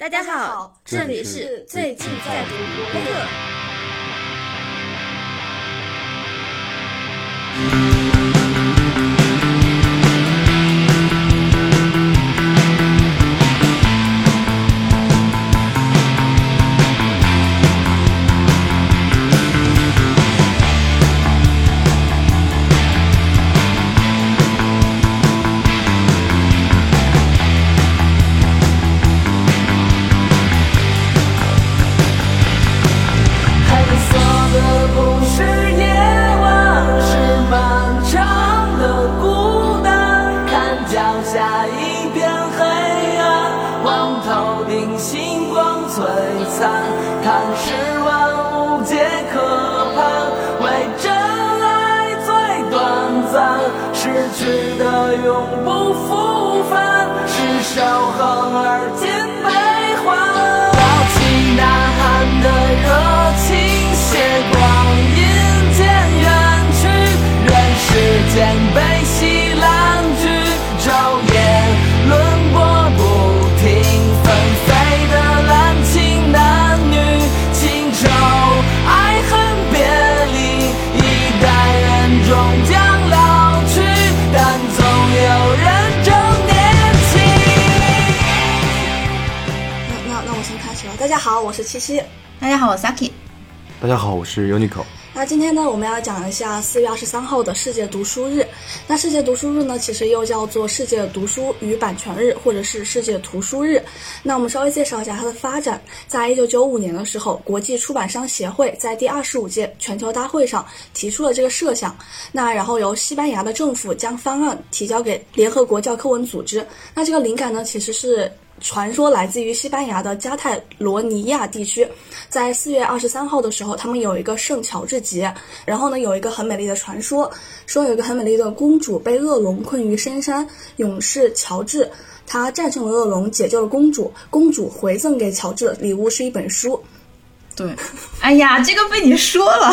大家好，这里是最近在读播客。是 Unico。那今天呢，我们要讲一下四月二十三号的世界读书日。那世界读书日呢，其实又叫做世界读书与版权日，或者是世界图书日。那我们稍微介绍一下它的发展。在一九九五年的时候，国际出版商协会在第二十五届全球大会上提出了这个设想。那然后由西班牙的政府将方案提交给联合国教科文组织。那这个灵感呢，其实是。传说来自于西班牙的加泰罗尼亚地区，在四月二十三号的时候，他们有一个圣乔治节，然后呢有一个很美丽的传说，说有一个很美丽的公主被恶龙困于深山，勇士乔治他战胜了恶龙，解救了公主，公主回赠给乔治的礼物是一本书。对，哎呀，这个被你说了，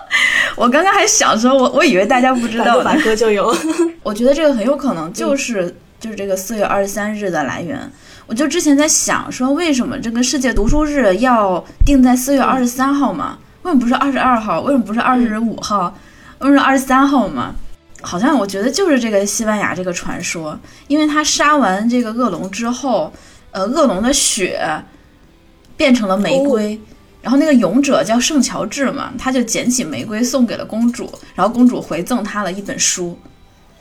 我刚刚还想说，我我以为大家不知道百。科就有。我觉得这个很有可能就是、就是这个四月二十三日的来源。我就之前在想说，为什么这个世界读书日要定在四月二十三号嘛？为什么不是二十二号？为什么不是二十五号？为什么二十三号嘛？好像我觉得就是这个西班牙这个传说，因为他杀完这个恶龙之后，呃，恶龙的血变成了玫瑰，然后那个勇者叫圣乔治嘛，他就捡起玫瑰送给了公主，然后公主回赠他了一本书。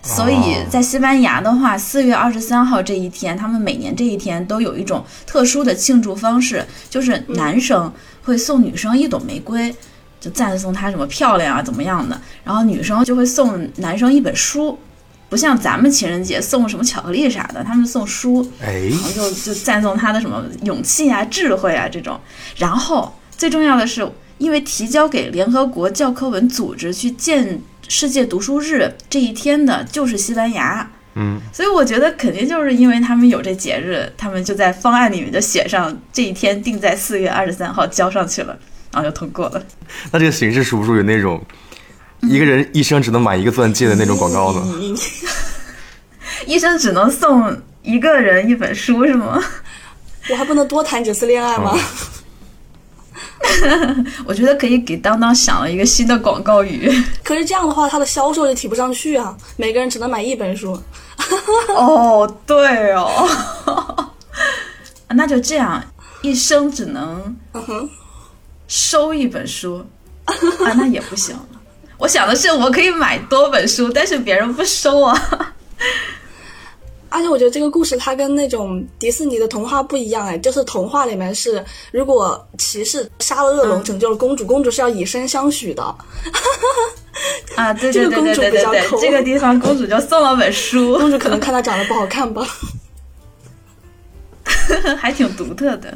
所以在西班牙的话，四月二十三号这一天，他们每年这一天都有一种特殊的庆祝方式，就是男生会送女生一朵玫瑰，就赞颂她什么漂亮啊怎么样的，然后女生就会送男生一本书，不像咱们情人节送什么巧克力啥的，他们送书，哎，然后就就赞颂他的什么勇气啊、智慧啊这种。然后最重要的是，因为提交给联合国教科文组织去建世界读书日这一天的就是西班牙，嗯，所以我觉得肯定就是因为他们有这节日，他们就在方案里面就写上这一天定在四月二十三号交上去了，然后就通过了。那这个形式属不属于那种一个人一生只能买一个钻戒的那种广告呢？嗯 医生只能送一个人一本书是吗？我还不能多谈几次恋爱吗？我觉得可以给当当想了一个新的广告语。可是这样的话，它的销售就提不上去啊！每个人只能买一本书。哦，对哦，那就这样，一生只能收一本书啊，那也不行。我想的是，我可以买多本书，但是别人不收啊。而且我觉得这个故事它跟那种迪士尼的童话不一样哎，就是童话里面是如果骑士杀了恶龙，嗯拯救了公主，公主是要以身相许的。啊，对对对这个公主对对这个地方公主就送了本书，公主可能看她长得不好看吧。还挺独特的。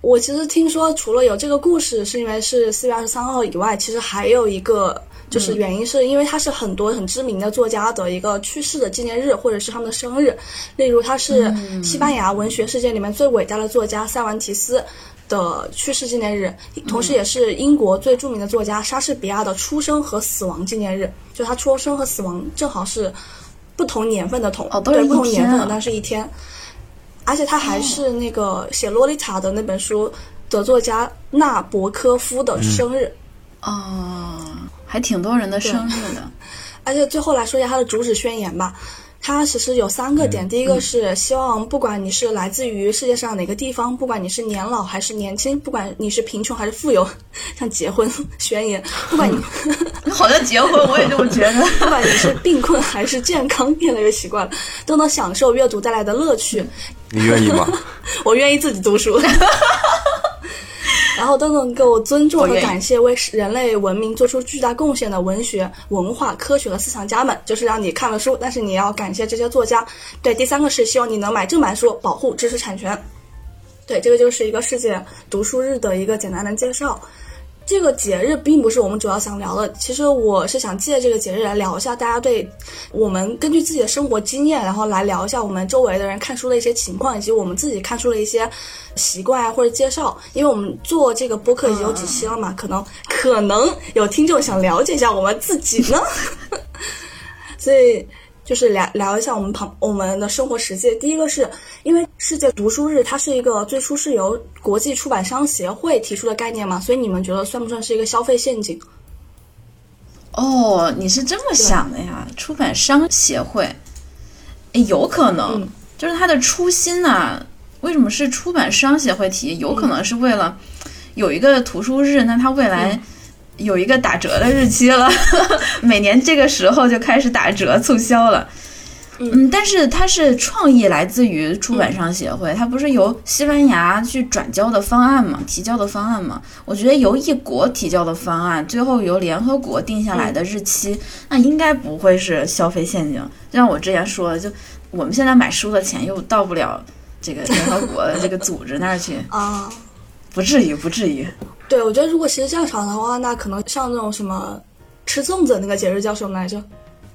我其实听说，除了有这个故事是因为是四月二十三号以外，其实还有一个就是原因，是因为它是很多很知名的作家的一个去世的纪念日，或者是他们的生日。例如，他是西班牙文学世界里面最伟大的作家塞万提斯的去世纪念日，同时也是英国最著名的作家莎士比亚的出生和死亡纪念日。就他出生和死亡正好是不同年份的同对不同年份但是一天。而且他还是那个写《洛丽塔》的那本书的作家纳博科夫的生日。哦，还挺多人的生日的。而且最后来说一下他的主旨宣言吧。它其实有三个点，第一个是希望不管你是来自于世界上哪个地方，不管你是年老还是年轻，不管你是贫穷还是富有，像结婚 宣言，不管你好像结婚，我也这么觉得。不管你是病困还是健康，越来越习惯了，都能享受阅读带来的乐趣。你愿意吗？我愿意自己读书。然后都能够尊重和感谢为人类文明做出巨大贡献的文学、文化、科学和思想家们，就是让你看了书，但是你要感谢这些作家。对，第三个是希望你能买正版书，保护知识产权。对，这个就是一个世界读书日的一个简单的介绍。这个节日并不是我们主要想聊的，其实我是想借这个节日来聊一下大家对我们根据自己的生活经验，然后来聊一下我们周围的人看书的一些情况，以及我们自己看书的一些习惯啊或者介绍。因为我们做这个播客已经有几期了嘛，可能可能有听众想了解一下我们自己呢，所以。就是聊聊一下我们旁我们的生活实际。第一个是因为世界读书日，它是一个最初是由国际出版商协会提出的概念嘛，所以你们觉得算不算是一个消费陷阱？哦，你是这么想的呀？出版商协会，有可能，就是它的初心呢？为什么是出版商协会提？有可能是为了有一个图书日，那它未来。有一个打折的日期了，每年这个时候就开始打折促销了。嗯，但是它是创意来自于出版商协会，它不是由西班牙去转交的方案嘛，提交的方案嘛。我觉得由一国提交的方案，最后由联合国定下来的日期，那应该不会是消费陷阱。就像我之前说的，就我们现在买书的钱又到不了这个联合国的这个组织那儿去 啊，不至于，不至于。对，我觉得如果其实这样想的话，那可能像那种什么吃粽子那个节日叫什么来着？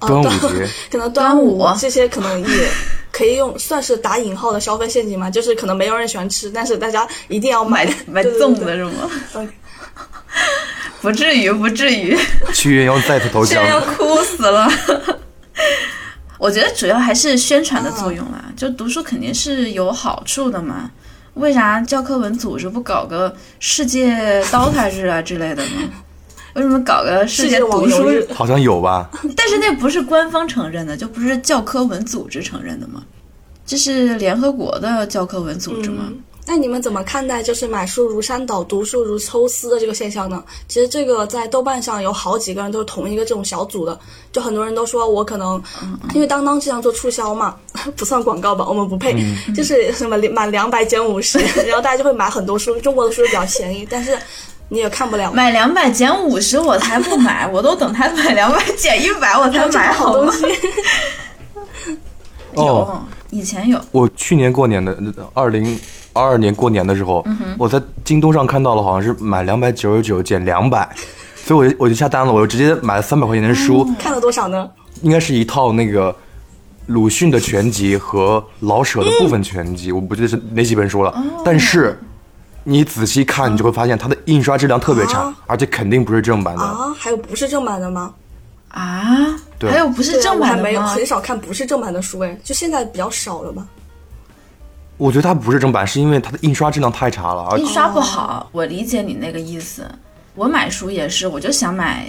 端午节。可能端午这些可能也可以用算是打引号的消费陷阱嘛，就是可能没有人喜欢吃，但是大家一定要买买 粽子是吗？不至于，不至于。屈原要再次投降。要哭死了。我觉得主要还是宣传的作用啦，就读书肯定是有好处的嘛。为啥教科文组织不搞个世界 DOTA 日啊之类的呢？为什么搞个世界读书日？好像有吧。但是那不是官方承认的，就不是教科文组织承认的吗？这是联合国的教科文组织吗？那你们怎么看待就是买书如山倒，读书如抽丝的这个现象呢？其实这个在豆瓣上有好几个人都是同一个这种小组的，就很多人都说我可能因为当当经常做促销嘛，不算广告吧，我们不配，就是什么满两百减五十，然后大家就会买很多书，中国的书比较便宜，但是你也看不了。买两百减五十我才不买，我都等他买两百 减一百我才买好东西。有，以前有。我去年过年的二零。二二年过年的时候，我在京东上看到了，好像是买两百九十九减两百，所以我就我就下单了，我就直接买了三百块钱的书。看了多少呢？应该是一套那个鲁迅的全集和老舍的部分全集，我不记得是哪几本书了。但是你仔细看，你就会发现它的印刷质量特别差，而且肯定不是正版的。啊，还有不是正版的吗？啊，对，还有不是正版的吗？很少看不是正版的书，哎，就现在比较少了吧。我觉得它不是正版，是因为它的印刷质量太差了，印刷不好。我理解你那个意思。我买书也是，我就想买，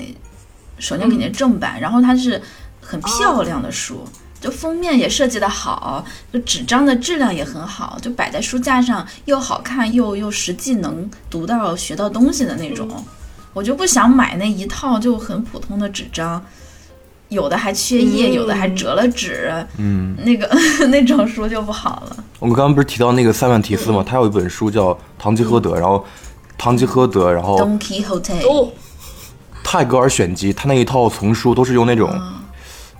首先肯定正版，然后它是很漂亮的书，就封面也设计的好，就纸张的质量也很好，就摆在书架上又好看又又实际能读到学到东西的那种。我就不想买那一套就很普通的纸张。有的还缺页，有的还折了纸，嗯，那个 那种书就不好了。我们刚刚不是提到那个塞万提斯吗？他有一本书叫《堂吉诃德》，然后《堂吉诃德》，然后《Don Quixote 泰戈尔选集》，他那一套丛书都是用那种，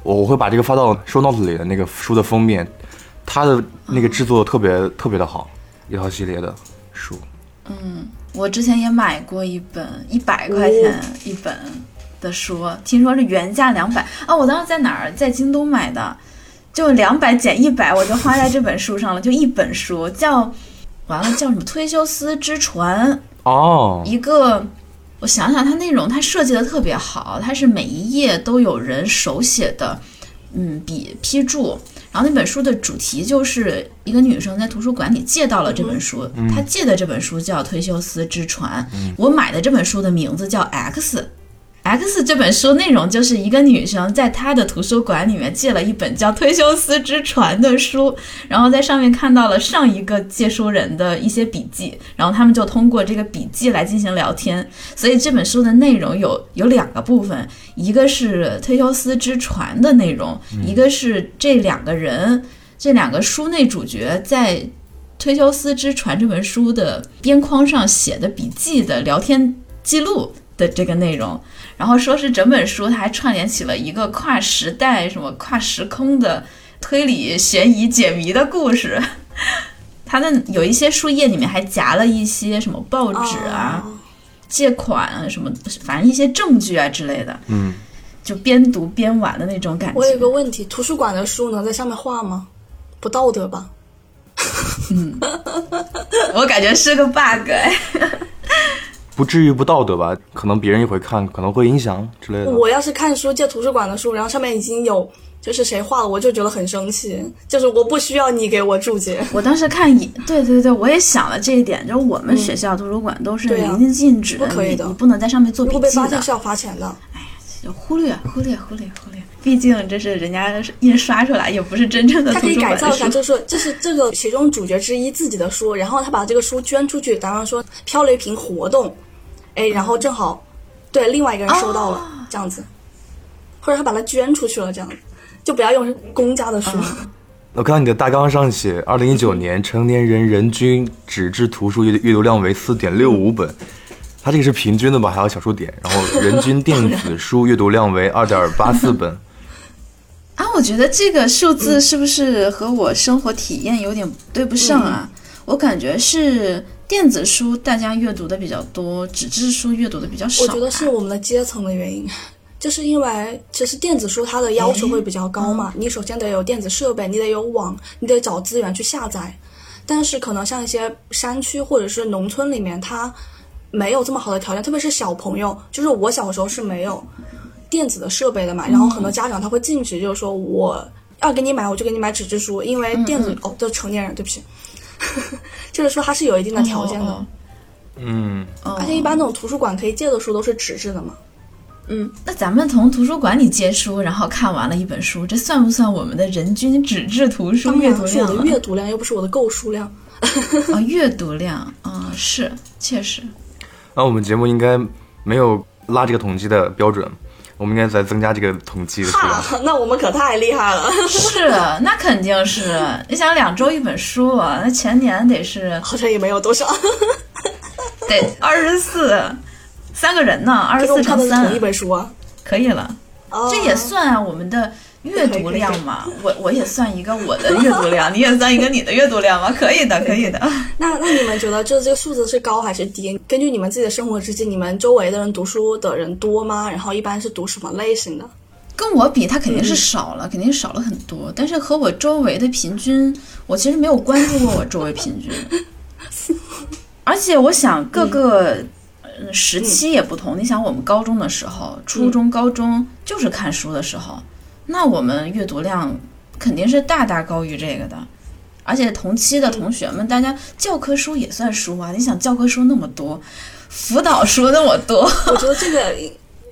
我我会把这个发到 show notes 里的那个书的封面，它的那个制作特别特别的好，一套系列的书。嗯，我之前也买过一本，一百块钱一本。的书，听说是原价两百啊！我当时在哪儿？在京东买的，就两百减一百，我就花在这本书上了。就一本书，叫完了叫什么《忒修斯之船》哦，一个，我想想，它内容它设计的特别好，它是每一页都有人手写的，嗯，笔批注，然后那本书的主题就是一个女生在图书馆里借到了这本书，她借的这本书叫《忒修斯之船》，我买的这本书的名字叫 X。X 这本书内容就是一个女生在她的图书馆里面借了一本叫《忒修斯之船》的书，然后在上面看到了上一个借书人的一些笔记，然后他们就通过这个笔记来进行聊天。所以这本书的内容有有两个部分，一个是忒修斯之船的内容，一个是这两个人这两个书内主角在《忒修斯之船》这本书的边框上写的笔记的聊天记录的这个内容。然后说是整本书，它还串联起了一个跨时代、什么跨时空的推理、悬疑、解谜的故事。它的有一些书页里面还夹了一些什么报纸啊、哦借款啊什么，反正一些证据啊之类的。嗯，就边读边玩的那种感觉。我有个问题，图书馆的书能在上面画吗？不道德吧？嗯 我感觉是个 bug 哎。不至于不道德吧？可能别人也会看，可能会影响之类的。我要是看书借图书馆的书，然后上面已经有就是谁画了，我就觉得很生气，就是我不需要你给我注解。我当时看一，对对对，我也想了这一点，就是我们学校图书馆都是明令禁止的，不可以的你你不能在上面做如笔记的果被发现。是要罚钱的。哎呀忽略忽略忽略忽略，毕竟这是人家印刷出来，也不是真正的他可以改造一下，就是说这是这个其中主角之一自己的书，然后他把这个书捐出去，打方说漂流瓶活动，哎，然后正好对另外一个人收到了，这样子，或者他把它捐出去了，这样子，就不要用公家的书。我看到你的大纲上写，二零一九年成年人人均纸质图书阅阅读量为四点六五本，它这个是平均的吧？还有小数点，然后人均电子书阅读量为二点八四本。啊，我觉得这个数字是不是和我生活体验有点对不上啊？我感觉是电子书大家阅读的比较多，纸质书阅读的比较少。我觉得是我们的阶层的原因，就是因为其实电子书它的要求会比较高嘛，你首先得有电子设备，你得有网，你得找资源去下载。但是可能像一些山区或者是农村里面，它没有这么好的条件，特别是小朋友，就是我小时候是没有电子的设备的嘛，然后很多家长他会禁止，就是说我要给你买，我就给你买纸质书，因为电子、哦，都是成年人，对不起，就是说它是有一定的条件的。哦嗯，哦而且一般那种图书馆可以借的书都是纸质的嘛。嗯，那咱们从图书馆里借书，然后看完了一本书，这算不算我们的人均纸质图书阅读量是我的量啊？阅读量，又不是我的购书量。啊，阅读量啊、是确实。那我们节目应该没有拉这个统计的标准，我们应该再增加这个统计的数那我们可太厉害了，是，那肯定是。你想两周一本书啊，那前年得是好像也没有多少。得二十四，三个人呢，二十四乘三同一本书啊。可以了。哦这也算啊，我们的阅读 量嘛。我我也算一个我的阅读量，你也算一个你的阅读量吗？可以的，可以的。那那你们觉得这这个数字是高还是低？根据你们自己的生活之际，你们周围的人读书的人多吗？然后一般是读什么类型的？跟我比，他肯定是少了，肯定少了很多。但是和我周围的平均，我其实没有关注过我周围平均。而且我想各个呃时期也不同。你想，我们高中的时候、初中、高中就是看书的时候，那我们阅读量肯定是大大高于这个的。而且同期的同学们，大家教科书也算书啊。你想，教科书那么多，辅导书那么多，我觉得这个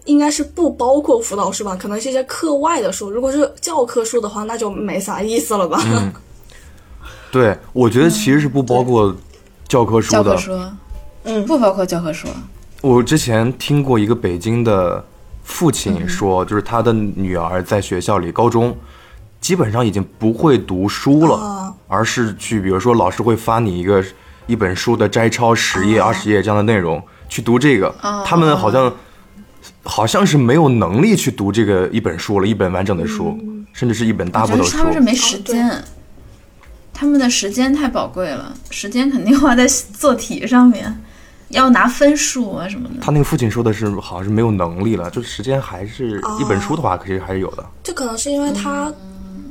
应该是不包括辅导书吧，可能是一些课外的书。如果是教科书的话，那就没啥意思了吧？对，我觉得其实是不包括教科书的。教科书，嗯不包括教科书。我之前听过一个北京的父亲说，就是他的女儿在学校里高中基本上已经不会读书了，啊而是去比如说老师会发你一个一本书的摘抄十页、二十页这样的内容去读这个，他们好像好像是没有能力去读这个一本书了，一本完整的书，甚至是一本大部头书。他们是没时间，他们的时间太宝贵了，时间肯定花在做题上面，要拿分数啊什么的。他那个父亲说的是，好像是没有能力了，就时间还是哦一本书的话，其实还是有的。这可能是因为他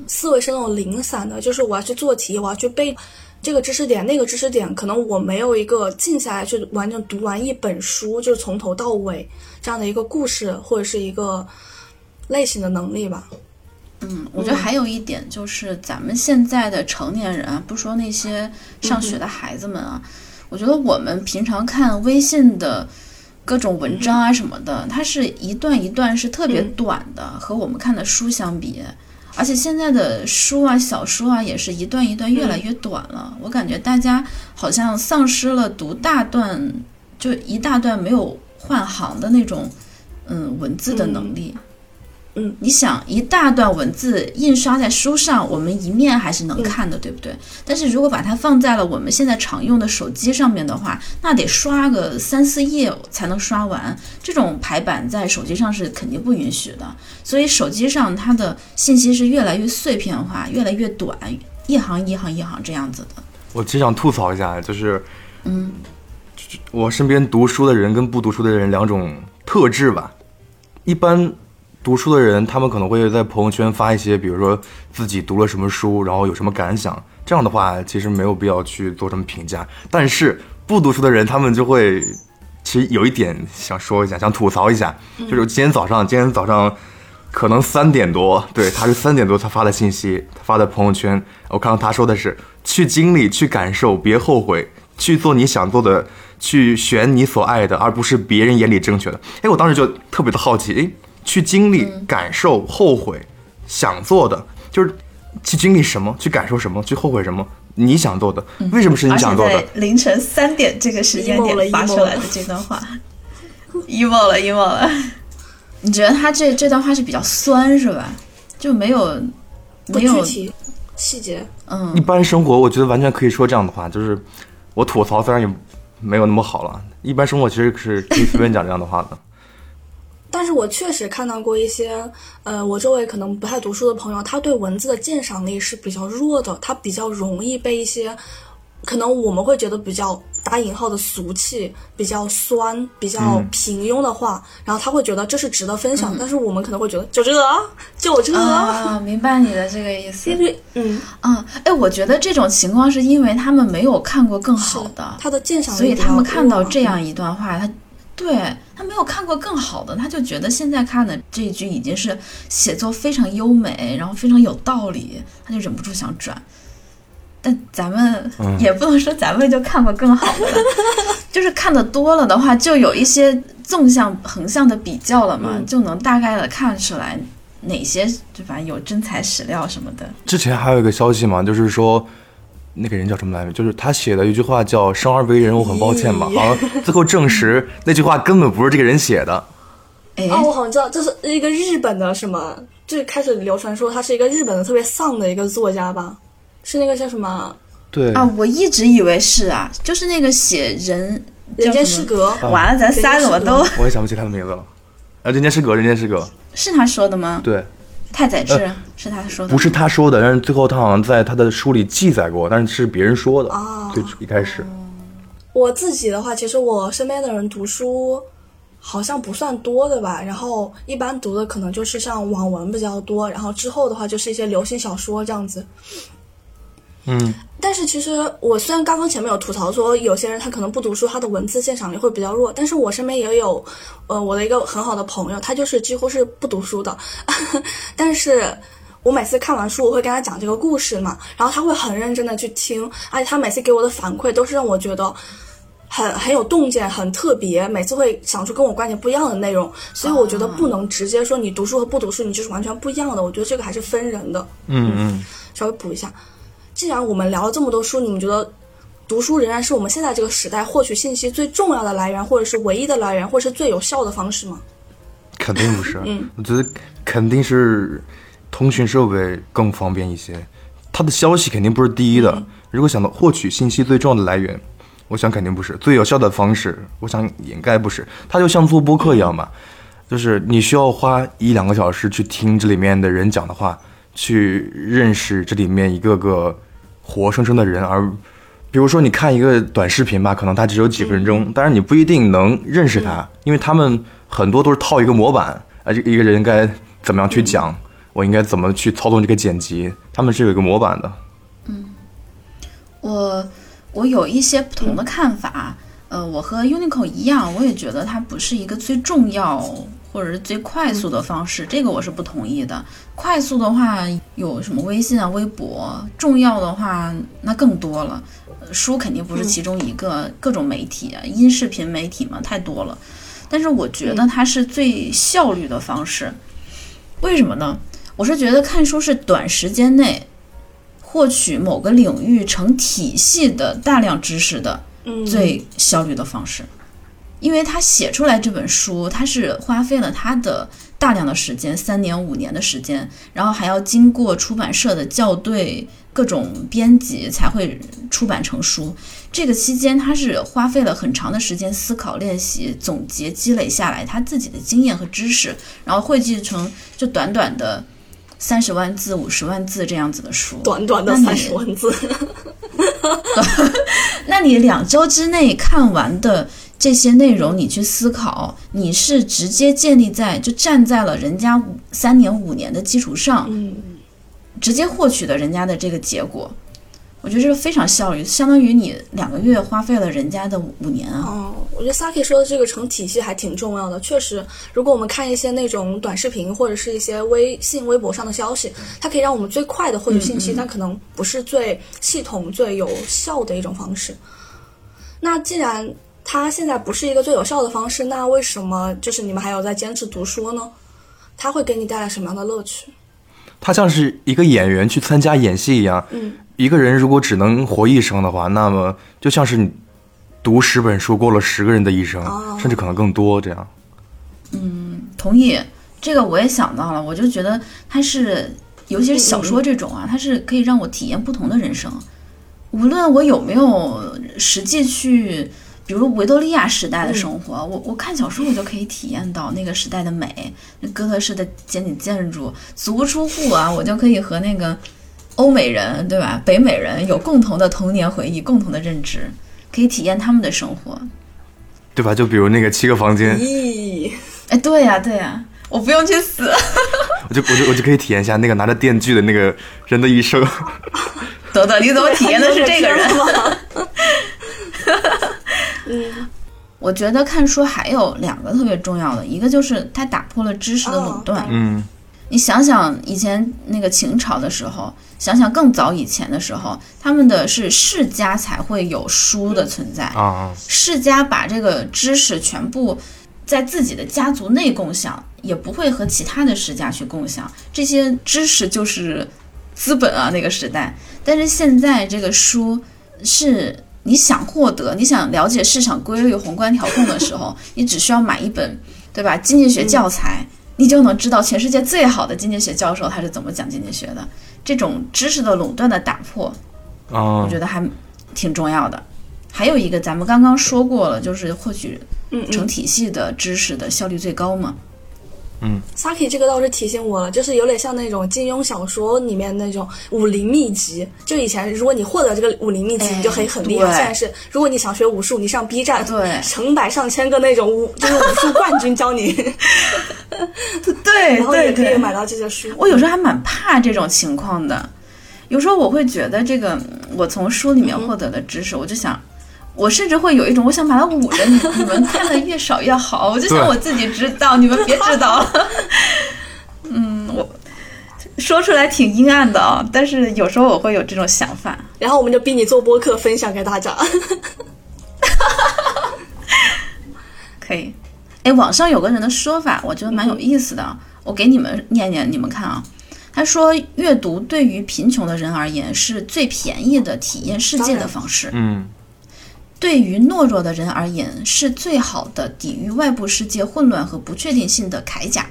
思维是那种零散的，就是我要去做题，我要去背这个知识点、那个知识点，可能我没有一个静下来去完整读完一本书，就是从头到尾这样的一个故事或者是一个类型的能力吧。嗯，我觉得还有一点就是，咱们现在的成年人啊，不说那些上学的孩子们啊，我觉得我们平常看微信的各种文章啊什么的，它是一段一段是特别短的，和我们看的书相比。而且现在的书啊、小说啊，也是一段一段越来越短了。我感觉大家好像丧失了读大段，就一大段没有换行的那种，嗯，文字的能力。嗯，嗯你想一大段文字印刷在书上，我们一面还是能看的，对不对？但是如果把它放在了我们现在常用的手机上面的话，那得刷个三四页才能刷完。这种排版在手机上是肯定不允许的，所以手机上它的信息是越来越碎片化，越来越短，一行一行一行这样子的。我只想吐槽一下，就是嗯，我身边读书的人跟不读书的人两种特质吧。一般读书的人，他们可能会在朋友圈发一些，比如说自己读了什么书，然后有什么感想。这样的话，其实没有必要去做什么评价。但是不读书的人，他们就会，其实有一点想说一下，想吐槽一下，就是今天早上，今天早上可能三点多，对，他是三点多他发的信息，他发在朋友圈，我看到他说的是去经历，去感受，别后悔，去做你想做的，去选你所爱的，而不是别人眼里正确的。哎，我当时就特别的好奇，哎，去经历、感受、后悔，想做的，就是去经历什么，去感受什么，去后悔什么，你想做的，为什么是你想做的在？凌晨三点这个时间点发出来的这段话，emo 了 emo 了。你觉得他这这段话是比较酸是吧？就没有没有细节。嗯一般生活，我觉得完全可以说这样的话，就是我吐槽虽然也没有那么好了，一般生活其实是可以随便讲这样的话的。但是我确实看到过一些，呃，我周围可能不太读书的朋友，他对文字的鉴赏力是比较弱的，他比较容易被一些，可能我们会觉得比较打引号的俗气、比较酸、比较嗯。平庸的话，然后他会觉得这是值得分享，但是我们可能会觉得就这啊，就这啊，啊，明白你的这个意思。因。为嗯，嗯，哎，我觉得这种情况是因为他们没有看过更好的，他的鉴赏力所以他们看到这样一段话，他对他没有看过更好的，他就觉得现在看的这一句已经是写作非常优美，然后非常有道理，他就忍不住想转。但咱们嗯也不能说咱们就看过更好的了，就是看的多了的话，就有一些纵向、横向的比较了嘛，嗯就能大概的看出来哪些对吧有真材实料什么的。之前还有一个消息嘛，就是说那个人叫什么来着？就是他写的一句话叫“生而为人，我很抱歉”嘛，咦。好像最后证实 那句话根本不是这个人写的。哎，哦，我好像知道，这是一个日本的什么，就是开始流传说他是一个日本的特别丧的一个作家吧，是那个叫什么？对。啊，我一直以为是啊，就是那个写人《人间失格》完了，咱仨怎么都我也想不起他的名字了。啊，人间失格，人间失格。是他说的吗？对，太宰治、是他说的，不是他说的，但是最后他好像在他的书里记载过，但是是别人说的。哦最一开始，我自己的话，其实我身边的人读书好像不算多的吧，然后一般读的可能就是像网文比较多，然后之后的话就是一些流行小说这样子。嗯，但是其实我虽然刚刚前面有吐槽说有些人他可能不读书，他的文字鉴赏力会比较弱，但是我身边也有，呃，我的一个很好的朋友，他就是几乎是不读书的，但是我每次看完书，我会跟他讲这个故事嘛，然后他会很认真的去听，而且他每次给我的反馈都是让我觉得。很很有洞见，很特别，每次会想出跟我观点不一样的内容，所以我觉得不能直接说你读书和不读书，你就是完全不一样的。我觉得这个还是分人的。嗯嗯，稍微补一下，既然我们聊了这么多书，你们觉得读书仍然是我们现在这个时代获取信息最重要的来源，或者是唯一的来源，或者是最有效的方式吗？肯定不是。嗯，我觉得肯定是通讯设备更方便一些，它的消息肯定不是第一的。嗯如果想到获取信息最重要的来源，我想肯定不是最有效的方式，我想也应该不是。它就像做播客一样嘛，就是你需要花一两个小时去听这里面的人讲的话，去认识这里面一个个活生生的人，而比如说你看一个短视频吧，可能它只有几分钟，但是你不一定能认识他，因为他们很多都是套一个模板，啊，这一个人应该怎么样去讲，我应该怎么去操纵这个剪辑，他们是有一个模板的。嗯我我有一些不同的看法。呃，我和 Uniqlo 一样，我也觉得它不是一个最重要或者是最快速的方式，这个我是不同意的。快速的话有什么微信啊、微博，重要的话那更多了。呃书肯定不是其中一个，各种媒体啊，音视频媒体嘛，太多了。但是我觉得它是最效率的方式，为什么呢？我是觉得看书是短时间内获取某个领域成体系的大量知识的嗯，最效率的方式，因为他写出来这本书，他是花费了他的大量的时间，三年五年的时间，然后还要经过出版社的校对、各种编辑才会出版成书。这个期间，他是花费了很长的时间思考、练习、总结、积累下来他自己的经验和知识，然后汇聚成就短短的三十万字、五十万字这样子的书。短短的三十万字，那你两周之内看完的这些内容，你去思考，你是直接建立在就站在了人家五三年五年的基础上，嗯，直接获取的人家的这个结果。我觉得这个非常效率，相当于你两个月花费了人家的五五年啊。哦，我觉得 Saki 说的这个成体系还挺重要的。确实，如果我们看一些那种短视频或者是一些微信、微博上的消息，它可以让我们最快的获取信息，但可能不是最系统、最有效的一种方式。那既然它现在不是一个最有效的方式，那为什么就是你们还有在坚持读书呢？它会给你带来什么样的乐趣？它像是一个演员去参加演戏一样。嗯，一个人如果只能活一生的话，那么就像是你读十本书过了十个人的一生，哦甚至可能更多这样。嗯同意，这个我也想到了，我就觉得它是，尤其是小说这种啊，它是可以让我体验不同的人生，无论我有没有实际去，比如维多利亚时代的生活，我我看小说我就可以体验到那个时代的美，那哥特式的简体建筑，足不出户啊，我就可以和那个欧美人对吧，北美人有共同的童年回忆，共同的认知，可以体验他们的生活。对吧？就比如那个七个房间，咦，哎，对呀、对呀、我不用去死。我就我就我就可以体验一下那个拿着电锯的那个人的一生。等等，你怎么体验的是这个人？吗？我觉得看书还有两个特别重要的，一个就是它打破了知识的垄断。哦嗯，你想想以前那个秦朝的时候，想想更早以前的时候，他们的是世家才会有书的存在。啊，世家把这个知识全部在自己的家族内共享，也不会和其他的世家去共享。这些知识就是资本啊，那个时代。但是现在这个书是你想获得、你想了解市场规律、宏观调控的时候，你只需要买一本，对吧？经济学教材，你就能知道全世界最好的经济学教授他是怎么讲经济学的。这种知识的垄断的打破，啊我觉得还挺重要的。还有一个，咱们刚刚说过了，就是获取成体系的知识的效率最高嘛。Saki 这个倒是提醒我了，就是有点像那种金庸小说里面那种武林秘籍。就以前如果你获得这个武林秘籍，哎你就可以很厉害。现在是如果你想学武术，你上 B 站，对成百上千个那种武就是武术冠军教你，对然后也可以买到这些书。我有时候还蛮怕这种情况的。有时候我会觉得，这个嗯我从书里面获得的知识，我就想，我甚至会有一种我想把它捂着，你你们看的越少越好。我就想我自己知道，你们别知道。嗯，我说出来挺阴暗的啊、但是有时候我会有这种想法。然后我们就逼你做播客，分享给大家。可以。哎，网上有个人的说法，我觉得蛮有意思的，我给你们念念，你们看啊。他说，阅读对于贫穷的人而言是最便宜的体验世界的方式，嗯，对于懦弱的人而言是最好的抵御外部世界混乱和不确定性的铠甲。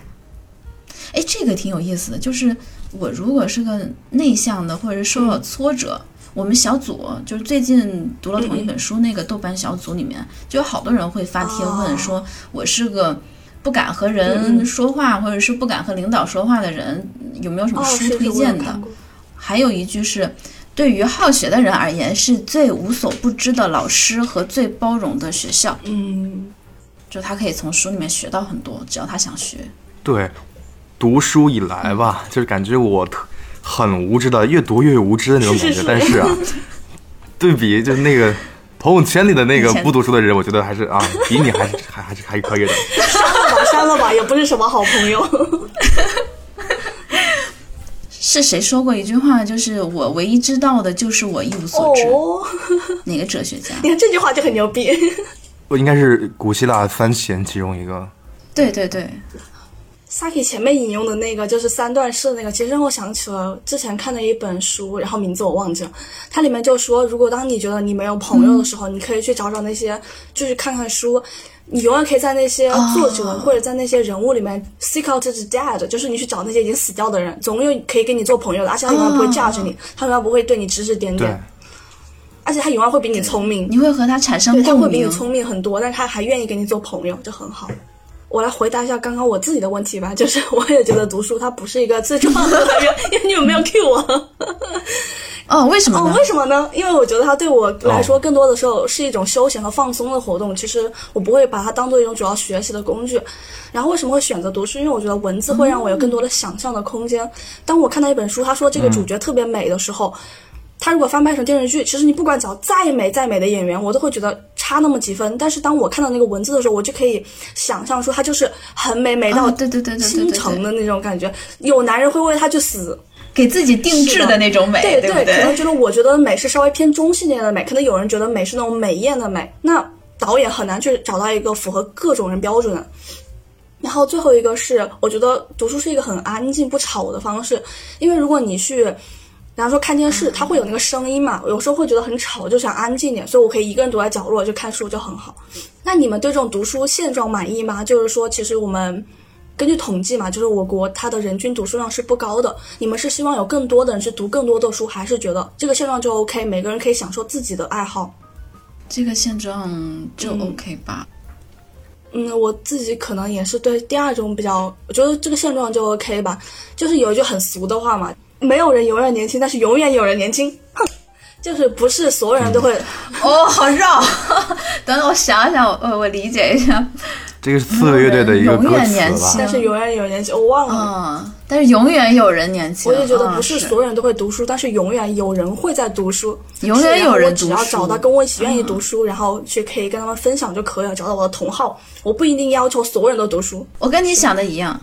哎，这个挺有意思的，就是我如果是个内向的，或者是受到挫折，我们小组就是最近读了同一本书，那个豆瓣小组里面就有好多人会发帖问哦。说，我是个不敢和嗯人嗯说话，或者是不敢和领导说话的人，有没有什么哦，书推荐的？还有一句是，对于好学的人而言，是最无所不知的老师和最包容的学校。嗯，就他可以从书里面学到很多，只要他想学。对，读书以来吧，就是感觉我特很无知的，越读越无知的那种感觉。是是是但是啊，对比就是那个朋友圈里的那个不读书的人，我觉得还是啊，比你还是还还是还可以的。删了吧，删了吧，也不是什么好朋友。是谁说过一句话？就是我唯一知道的就是我一无所知。哦，哪个哲学家？你看这句话就很牛逼。我应该是古希腊三贤其中一个。对对对，Saki 前面引用的那个就是三段式那个，其实让我想起了之前看的一本书，然后名字我忘记了。它里面就说，如果当你觉得你没有朋友的时候，你可以去找找那些，就是看看书。你永远可以在那些作者或者在那些人物里面 seek out the dead，就是你去找那些已经死掉的人，总有可以跟你做朋友的，而且他永远不会 judge 你，他永远不会对你指指点点，，而且他永远会比你聪明。你会和他产生对，他共鸣会比你。聪明很多，但是他还愿意跟你做朋友，就很好。我来回答一下刚刚我自己的问题吧，就是 我也觉得读书它不是一个最重要的来源，因为你们没有 cue 我。哦，为什么哦，呢？为什么呢？因为我觉得它对我来说更多的时候是一种休闲和放松的活动，其实我不会把它当做一种主要学习的工具。然后为什么会选择读书？因为我觉得文字会让我有更多的想象的空间。当我看到一本书，他说这个主角特别美的时候，他如果翻拍成电视剧，其实你不管找再美再美的演员，我都会觉得差那么几分。但是当我看到那个文字的时候，我就可以想象出他就是很美，美到哦，对对对倾城的那种感觉。有男人会为他去死，给自己定制的那种美，对对可能觉得我觉得美是稍微偏中性一点的美，可能有人觉得美是那种美艳的美，那导演很难去找到一个符合各种人标准的。然后最后一个是，我觉得读书是一个很安静不吵的方式，因为如果你去，比方说看电视，它会有那个声音嘛，有时候会觉得很吵，就想安静点，所以我可以一个人躲在角落就看书就很好。那你们对这种读书现状满意吗？就是说，其实我们根据统计嘛，就是我国它的人均读书量是不高的。你们是希望有更多的人去读更多的书，还是觉得这个现状就 OK，每个人可以享受自己的爱好？这个现状就 OK 吧。嗯，我自己可能也是对第二种比较，我觉得这个现状就 OK 吧。就是有一句很俗的话嘛，没有人永远年轻，但是永远有人年轻。哼，就是不是所有人都会。哦，好绕。等等，我想想，我我理解一下。这个是刺猬乐队的一个歌永远年轻？但是永远有人年轻，我忘了。嗯，但是永远有人年轻。我就觉得不是嗯所有人都会读书，但是永远有人会在读书，永远有人读书我只要找到跟我一起愿意读书，然后去可以跟他们分享就可以了，找到我的同好。我不一定要求所有人都读书。我跟你想的一样，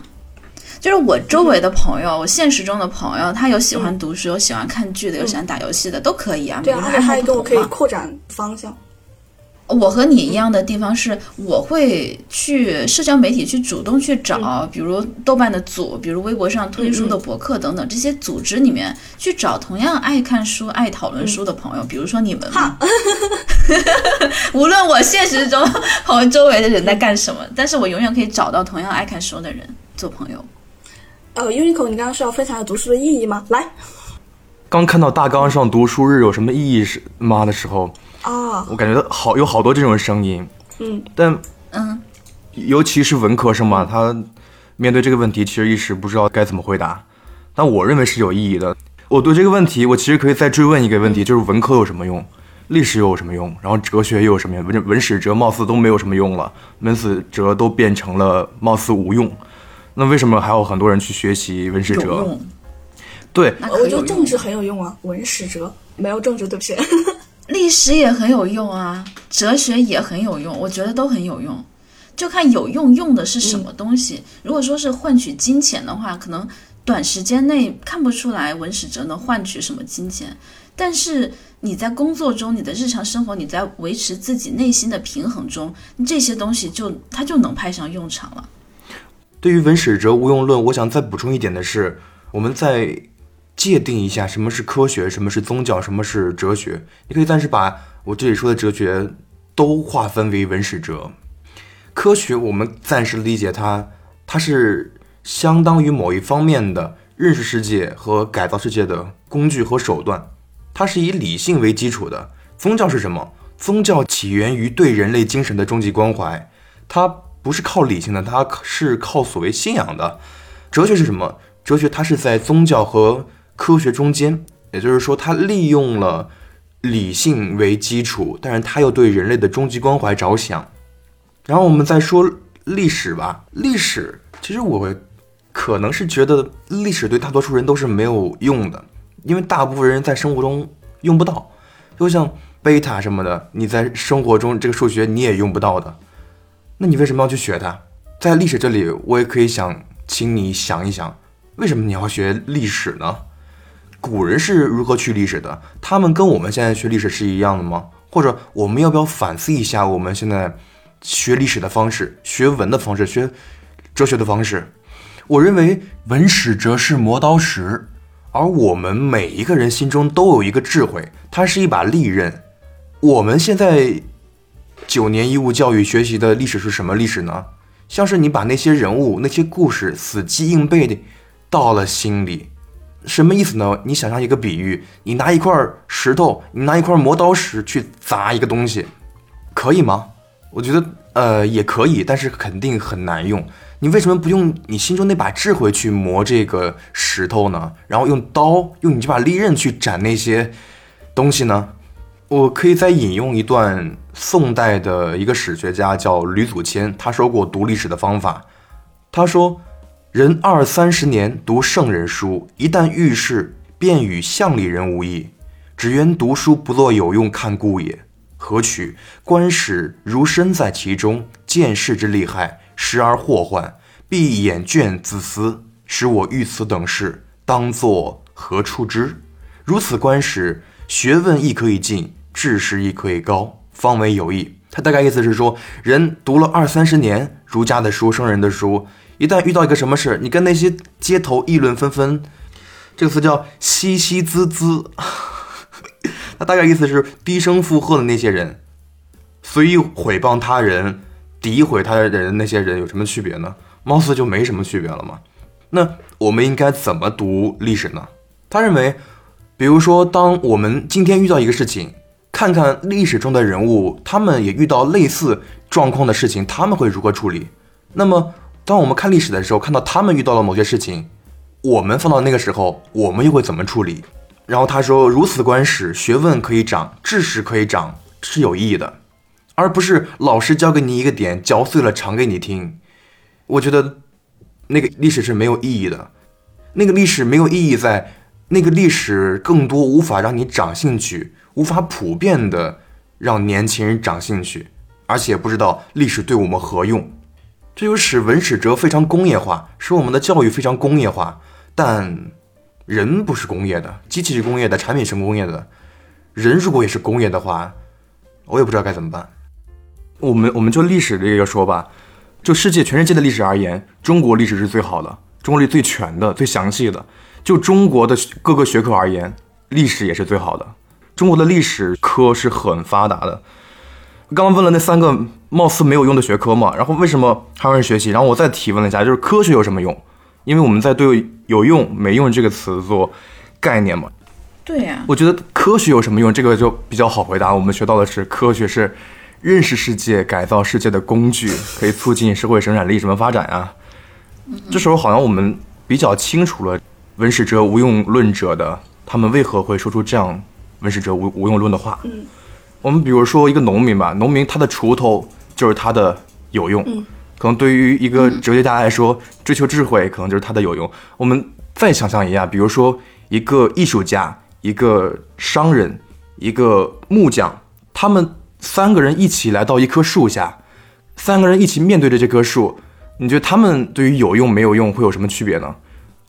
就是我周围的朋友，我现实中的朋友，他有喜欢读书，有喜欢看剧的，有喜欢打游戏的，都可以啊。对啊，而且每个人爱好他也跟我可以。扩展方向。我和你一样的地方是，我会去社交媒体去主动去找，嗯比如豆瓣的组，比如微博上推书的博客等等这些组织里面去找同样爱看书、爱讨论书的朋友，比如说你们嘛。无论我现实中 朋友周围的人在干什么，但是我永远可以找到同样爱看书的人做朋友。呃，Unico，你刚刚是要分享读书的意义吗？来刚看到大纲上读书日有什么意义是吗的时候，啊，我感觉到好有好多这种声音，嗯，但嗯，尤其是文科生嘛，他面对这个问题其实一时不知道该怎么回答。但我认为是有意义的。我对这个问题，我其实可以再追问一个问题，就是文科有什么用？历史又有什么用？然后哲学又有什么用？文文史哲貌似都没有什么用了，文史哲都变成了貌似无用。那为什么还有很多人去学习文史哲？对，那可我觉得政治很有用啊，文史哲没有政治，对不起。历史也很有用啊，哲学也很有用，我觉得都很有用，就看有用用的是什么东西。如果说是换取金钱的话，可能短时间内看不出来文史哲能换取什么金钱，但是你在工作中、你的日常生活、你在维持自己内心的平衡中，这些东西就它就能派上用场了。对于文史哲无用论，我想再补充一点的是，我们再界定一下什么是科学，什么是宗教，什么是哲学。你可以暂时把我这里说的哲学都划分为文史哲。科学我们暂时理解它，它是相当于某一方面的认识世界和改造世界的工具和手段，它是以理性为基础的。宗教是什么？宗教起源于对人类精神的终极关怀，它不是靠理性的，它是靠所谓信仰的。哲学是什么？哲学它是在宗教和科学中间，也就是说，它利用了理性为基础，但是它又对人类的终极关怀着想。然后我们再说历史吧，历史其实我可能是觉得历史对大多数人都是没有用的，因为大部分人在生活中用不到，就像贝塔什么的，你在生活中这个数学你也用不到的，那你为什么要去学它？在历史这里，我也可以想请你想一想，为什么你要学历史呢？古人是如何去历史的？他们跟我们现在学历史是一样的吗？或者我们要不要反思一下我们现在学历史的方式、学文的方式、学哲学的方式？我认为文史哲是磨刀石，而我们每一个人心中都有一个智慧，它是一把利刃。我们现在九年义务教育学习的历史是什么历史呢？像是你把那些人物、那些故事死记硬背的到了心里。什么意思呢？你想象一个比喻，你拿一块石头，你拿一块磨刀石去砸一个东西，可以吗？我觉得呃也可以，但是肯定很难用。你为什么不用你心中那把智慧去磨这个石头呢？然后用刀，用你这把利刃去斩那些东西呢？我可以再引用一段宋代的一个史学家叫吕祖谦，他说过读历史的方法，他说。人二三十年读圣人书，一旦遇事，便与巷里人无异。只缘读书不做有用看故也。何取？观史如身在其中，见事之利害，时而祸患，必眼倦自思，使我遇此等事，当作何处之？如此观史，学问亦可以进，知识亦可以高，方为有益。他大概意思是说，人读了二三十年儒家的书、圣人的书。一旦遇到一个什么事，你跟那些街头议论纷纷，这个词叫嘻嘻滋滋，他大概意思是低声附和的那些人，随意毁谤他人、诋毁他的人，那些人有什么区别呢？貌似就没什么区别了嘛。那我们应该怎么读历史呢？他认为，比如说，当我们今天遇到一个事情，看看历史中的人物，他们也遇到类似状况的事情，他们会如何处理？那么。当我们看历史的时候，看到他们遇到了某些事情，我们放到那个时候，我们又会怎么处理？然后他说：“如此观史，学问可以长，知识可以长，是有意义的，而不是老师教给你一个点，嚼碎了唱给你听。”我觉得那个历史是没有意义的，那个历史没有意义，在那个历史更多无法让你长兴趣，无法普遍的让年轻人长兴趣，而且不知道历史对我们何用。这就使文史哲非常工业化，使我们的教育非常工业化。但人不是工业的，机器是工业的，产品是工业的。人如果也是工业的话，我也不知道该怎么办。我们我们就历史这个说吧，就世界全世界的历史而言，中国历史是最好的，中国历最全的、最详细的。就中国的各个学科而言，历史也是最好的。中国的历史科是很发达的。刚刚问了那三个貌似没有用的学科嘛，然后为什么还有人学习？然后我再提问了一下，就是科学有什么用？因为我们在对有用没用这个词做概念嘛。对呀。我觉得科学有什么用？这个就比较好回答。我们学到的是科学是认识世界、改造世界的工具，可以促进社会生产力什么发展啊。这时候好像我们比较清楚了文史哲无用论者的他们为何会说出这样文史哲无无用论的话。嗯。我们比如说一个农民吧，农民他的锄头就是他的有用，可能对于一个哲学家来说，追求智慧可能就是他的有用。我们再想象一下，比如说一个艺术家、一个商人、一个木匠，他们三个人一起来到一棵树下，三个人一起面对着这棵树，你觉得他们对于有用没有用会有什么区别呢？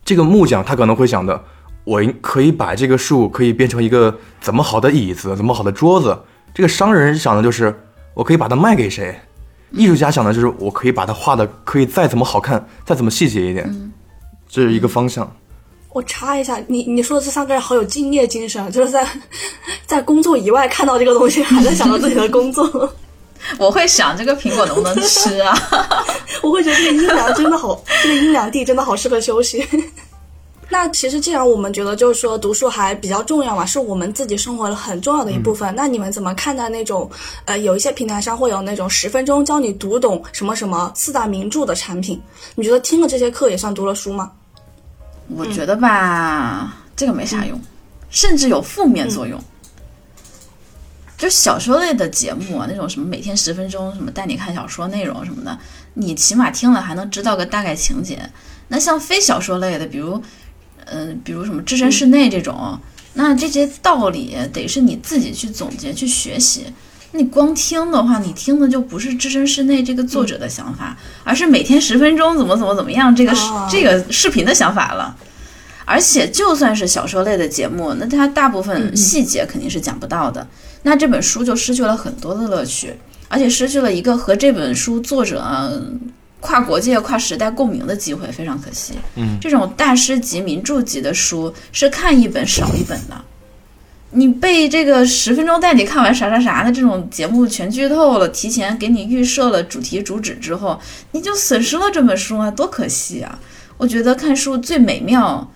这个木匠他可能会想的，我可以把这个树可以变成一个怎么好的椅子，怎么好的桌子。这个商人想的就是，我可以把它卖给谁；艺术家想的就是，我可以把它画的可以再怎么好看，再怎么细节一点，这是一个方向。我插一下，你你说的这三个人好有敬业精神，就是在 在工作以外看到这个东西，还在想到自己的工作。我会想这个苹果能不能吃啊？我会觉得这个阴凉真的好，这个阴凉地真的好适合休息。那其实，既然我们觉得就是说读书还比较重要嘛，是我们自己生活的很重要的一部分。那你们怎么看待那种，呃，有一些平台上会有那种十分钟教你读懂什么什么四大名著的产品？你觉得听了这些课也算读了书吗？我觉得吧，这个没啥用，甚至有负面作用。就小说类的节目啊，那种什么每天十分钟，什么带你看小说内容什么的，你起码听了还能知道个大概情节。那像非小说类的，比如。嗯，比如什么置身事内这种，那这些道理得是你自己去总结去学习。你光听的话，你听的就不是置身事内这个作者的想法，而是每天十分钟怎么怎么怎么样这个、哦。这个视频的想法了。而且就算是小说类的节目，那它大部分细节肯定是讲不到的，那这本书就失去了很多的乐趣，而且失去了一个和这本书作者呃跨国界、跨时代共鸣的机会，非常可惜。嗯，这种大师级、名著级的书是看一本少一本的。你被这个十分钟带你看完啥啥啥的这种节目全剧透了，提前给你预设了主题主旨之后，你就损失了这本书啊，多可惜啊！我觉得看书最美妙、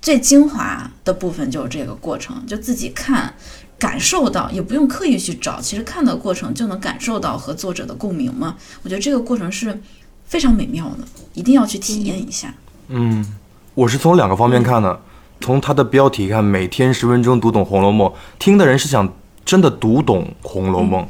最精华的部分就是这个过程，就自己看。感受到也不用刻意去找，其实看的过程就能感受到和作者的共鸣嘛。我觉得这个过程是非常美妙的，一定要去体验一下。嗯，我是从两个方面看的，从它的标题看，每天十分钟读懂《红楼梦》，听的人是想真的读懂《红楼梦》，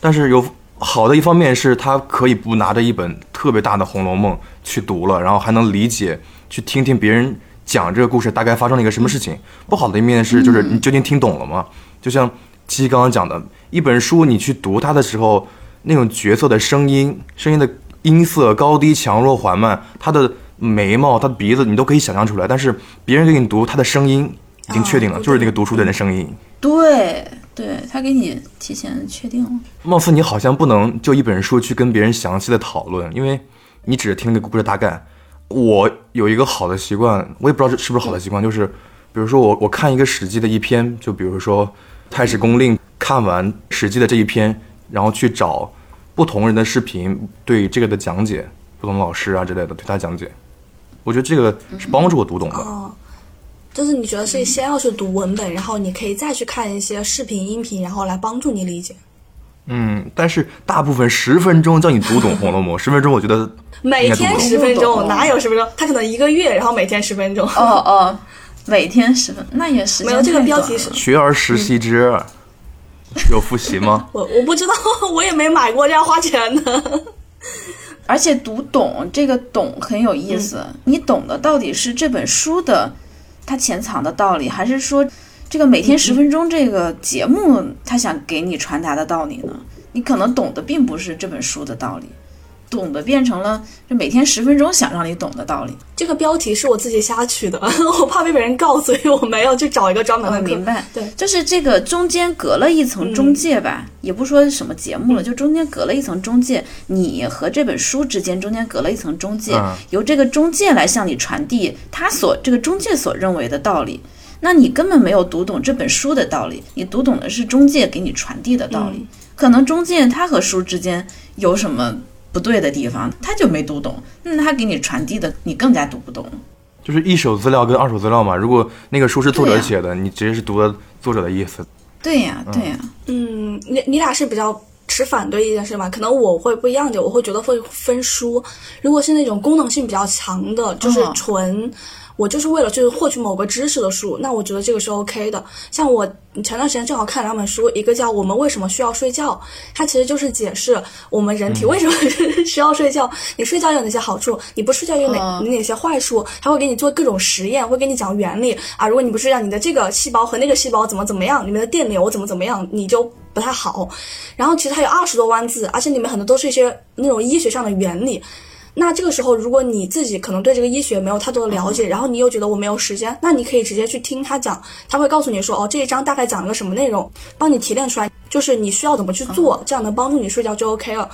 但是有好的一方面是他可以不拿着一本特别大的《红楼梦》去读了，然后还能理解，去听听别人讲这个故事大概发生了一个什么事情。不好的一面是，就是你究竟听懂了吗？就像七七刚刚讲的，一本书你去读它的时候，那种角色的声音、声音的音色高低强弱缓慢，他的眉毛、他的鼻子，你都可以想象出来。但是别人给你读他的声音，已经确定了，啊就是那个读书的人的声音。对，对他给你提前确定了。貌似你好像不能就一本书去跟别人详细的讨论，因为你只是听那个故事大概。我有一个好的习惯，我也不知道这是不是好的习惯，就是比如说我我看一个《史记》的一篇，就比如说《太史公令》，看完《史记》的这一篇，然后去找不同人的视频对这个的讲解，不同老师啊之类的对他讲解，我觉得这个是帮助我读懂的。哦，就是你觉得是先要去读文本，然后你可以再去看一些视频、音频，然后来帮助你理解。嗯，但是大部分十分钟叫你读懂《红楼梦》，十分钟我觉得每天十分钟，哪有十分钟？他可能一个月，然后每天十分钟。哦哦，每天十分，那也时间没有这个标题是学而时习之，有复习吗？我我不知道，我也没买过，这样花钱的。而且读懂这个懂很有意思，你懂的到底是这本书的它潜藏的道理，还是说这个每天十分钟这个节目它想给你传达的道理呢？你可能懂的并不是这本书的道理，懂的变成了就每天十分钟想让你懂的道理。这个标题是我自己瞎取的，我怕被别人告，所以我没有去找一个专门的课。明白，对，就是这个中间隔了一层中介吧，也不说什么节目了，就中间隔了一层中介，你和这本书之间中间隔了一层中介，嗯由这个中介来向你传递他所这个中介所认为的道理。那你根本没有读懂这本书的道理，你读懂的是中介给你传递的道理。可能中介他和书之间有什么不对的地方，他就没读懂，那他给你传递的你更加读不懂。就是一手资料跟二手资料嘛。如果那个书是作者写的，你直接是读的作者的意思。对呀，对呀，嗯，你你俩是比较持反对意见是吗？可能我会不一样点，我会觉得会分书。如果是那种功能性比较强的，就是哦纯。我就是为了就是获取某个知识的书，那我觉得这个是 OK 的。像我前段时间正好看两本书，一个叫《我们为什么需要睡觉》，它其实就是解释我们人体为什么需要睡觉，你睡觉有哪些好处，你不睡觉有哪、哦哪些坏处，还会给你做各种实验，会给你讲原理啊。如果你不睡觉，你的这个细胞和那个细胞怎么怎么样，里面的电流怎么怎么样，你就不太好。然后其实它有二十多万字，而且里面很多都是一些那种医学上的原理。那这个时候，如果你自己可能对这个医学没有太多的了解，然后你又觉得我没有时间，那你可以直接去听他讲，他会告诉你说，哦，这一章大概讲了个什么内容，帮你提炼出来，就是你需要怎么去做，这样能帮助你睡觉就 OK 了。